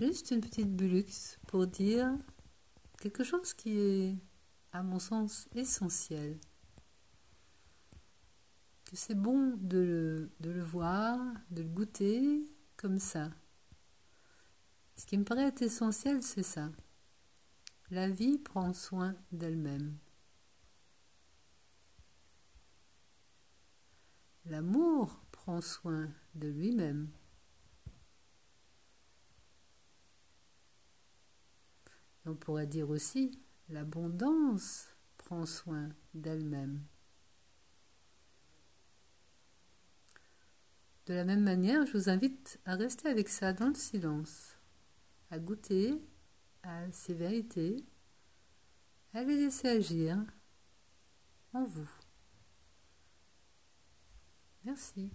juste une petite bullux pour dire quelque chose qui est, à mon sens, essentiel. Que c'est bon de le, voir, de le goûter comme ça. Ce qui me paraît essentiel, c'est ça. La vie prend soin d'elle-même. L'amour prend soin de lui-même. On pourrait dire aussi l'abondance prend soin d'elle-même. De la même manière, je vous invite à rester avec ça dans le silence, à goûter à ces vérités, à les laisser agir en vous. Merci.